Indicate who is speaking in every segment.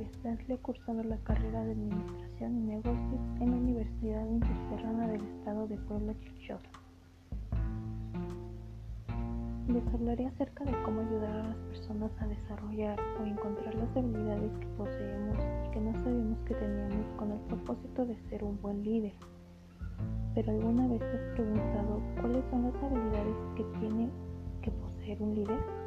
Speaker 1: Stanley cursando la carrera de Administración y Negocios en la Universidad Interserrana del Estado de Puebla, Chichosa. Les hablaré acerca de cómo ayudar a las personas a desarrollar o encontrar las habilidades que poseemos y que no sabíamos que teníamos con el propósito de ser un buen líder. Pero alguna vez te has preguntado cuáles son las habilidades que tiene que poseer un líder?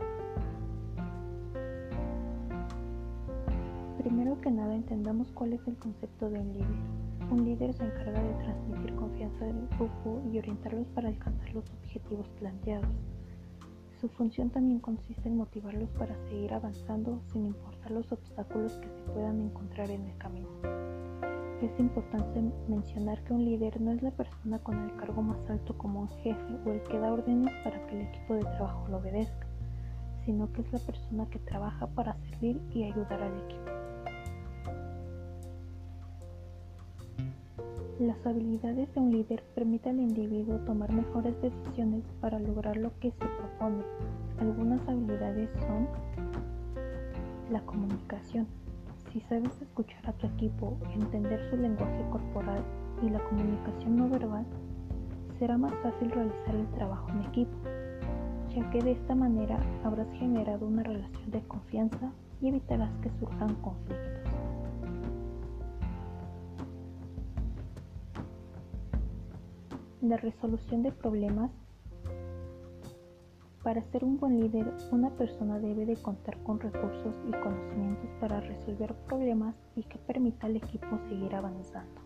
Speaker 1: Primero que nada entendamos cuál es el concepto de un líder. Un líder se encarga de transmitir confianza al grupo y orientarlos para alcanzar los objetivos planteados. Su función también consiste en motivarlos para seguir avanzando sin importar los obstáculos que se puedan encontrar en el camino. Es importante mencionar que un líder no es la persona con el cargo más alto como un jefe o el que da órdenes para que el equipo de trabajo lo obedezca, sino que es la persona que trabaja para servir y ayudar al equipo. Las habilidades de un líder permiten al individuo tomar mejores decisiones para lograr lo que se propone. Algunas habilidades son la comunicación. Si sabes escuchar a tu equipo, entender su lenguaje corporal y la comunicación no verbal, será más fácil realizar el trabajo en equipo, ya que de esta manera habrás generado una relación de confianza y evitarás que surjan conflictos. La resolución de problemas. Para ser un buen líder, una persona debe de contar con recursos y conocimientos para resolver problemas y que permita al equipo seguir avanzando.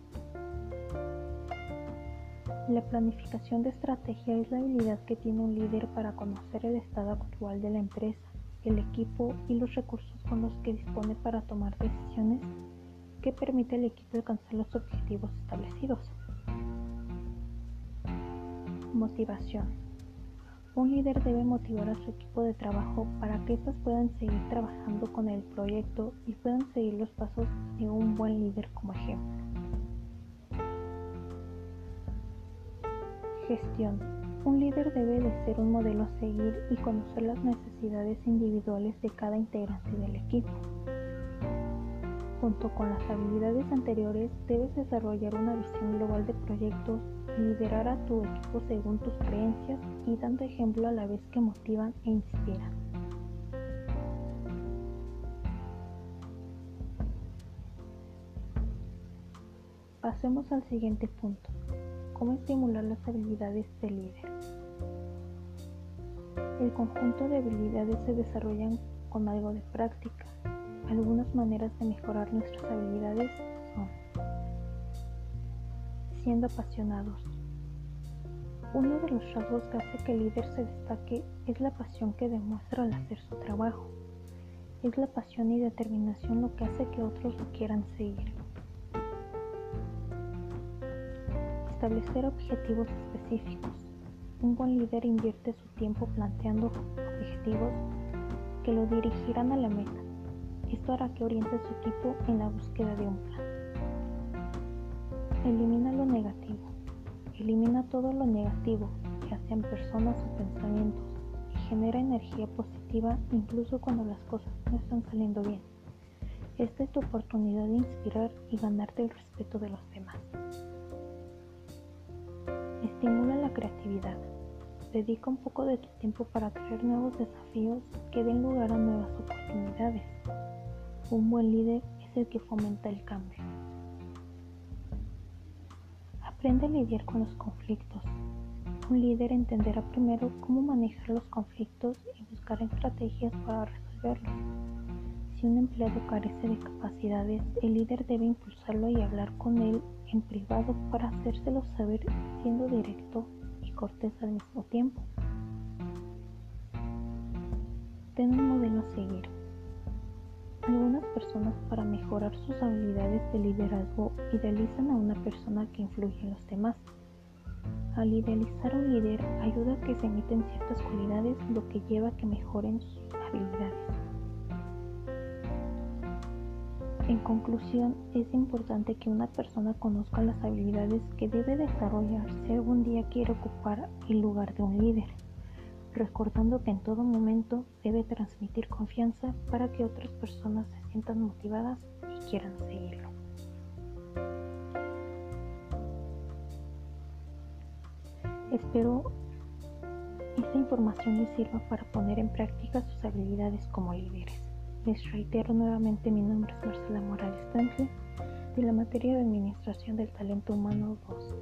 Speaker 1: La planificación de estrategia es la habilidad que tiene un líder para conocer el estado actual de la empresa, el equipo y los recursos con los que dispone para tomar decisiones que permite al equipo alcanzar los objetivos establecidos. Motivación. Un líder debe motivar a su equipo de trabajo para que éstas puedan seguir trabajando con el proyecto y puedan seguir los pasos de un buen líder como ejemplo. Gestión. Un líder debe de ser un modelo a seguir y conocer las necesidades individuales de cada integrante del equipo. Junto con las habilidades anteriores, debes desarrollar una visión global de proyectos liderar a tu equipo según tus creencias y dando ejemplo a la vez que motivan e inspiran. Pasemos al siguiente punto. ¿Cómo estimular las habilidades del líder? El conjunto de habilidades se desarrollan con algo de práctica. Algunas maneras de mejorar nuestras habilidades son siendo apasionados. Uno de los rasgos que hace que el líder se destaque es la pasión que demuestra al hacer su trabajo. Es la pasión y determinación lo que hace que otros lo quieran seguir. Establecer objetivos específicos. Un buen líder invierte su tiempo planteando objetivos que lo dirigirán a la meta. Esto hará que oriente a su equipo en la búsqueda de un plan. Elimina lo negativo. Elimina todo lo negativo, ya sean personas o pensamientos, y genera energía positiva incluso cuando las cosas no están saliendo bien. Esta es tu oportunidad de inspirar y ganarte el respeto de los demás. Estimula la creatividad. Dedica un poco de tu tiempo para crear nuevos desafíos que den lugar a nuevas oportunidades. Un buen líder es el que fomenta el cambio. Aprende a lidiar con los conflictos. Un líder entenderá primero cómo manejar los conflictos y buscar estrategias para resolverlos. Si un empleado carece de capacidades, el líder debe impulsarlo y hablar con él en privado para hacérselo saber siendo directo y cortés al mismo tiempo. Ten un modelo a seguir. Algunas personas para mejorar sus habilidades de liderazgo idealizan a una persona que influye en los demás. Al idealizar un líder ayuda a que se emiten ciertas cualidades lo que lleva a que mejoren sus habilidades. En conclusión, es importante que una persona conozca las habilidades que debe desarrollar si algún día quiere ocupar el lugar de un líder. Recordando que en todo momento debe transmitir confianza para que otras personas se sientan motivadas y quieran seguirlo. Espero esta información les sirva para poner en práctica sus habilidades como líderes. Les reitero nuevamente mi nombre es Marcela Morales Tantle de la materia de Administración del Talento Humano 2.